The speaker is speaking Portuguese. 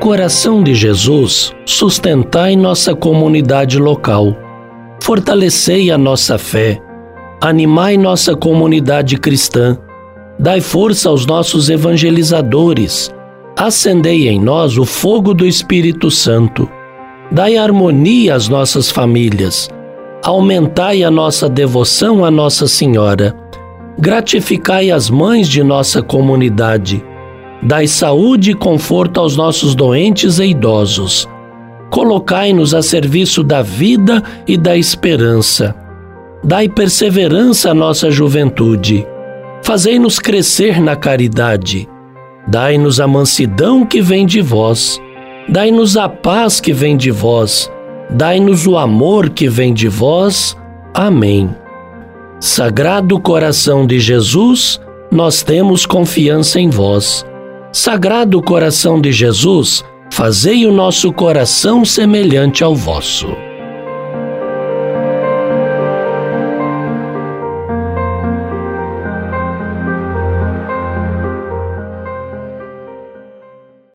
coração de Jesus, sustentai nossa comunidade local, fortalecei a nossa fé, animai nossa comunidade cristã, dai força aos nossos evangelizadores, acendei em nós o fogo do Espírito Santo, dai harmonia às nossas famílias, aumentai a nossa devoção a Nossa Senhora, gratificai as mães de nossa comunidade Dai saúde e conforto aos nossos doentes e idosos. Colocai-nos a serviço da vida e da esperança. Dai perseverança à nossa juventude. Fazei-nos crescer na caridade. Dai-nos a mansidão que vem de vós. Dai-nos a paz que vem de vós. Dai-nos o amor que vem de vós. Amém. Sagrado coração de Jesus, nós temos confiança em vós. Sagrado coração de Jesus, fazei o nosso coração semelhante ao vosso.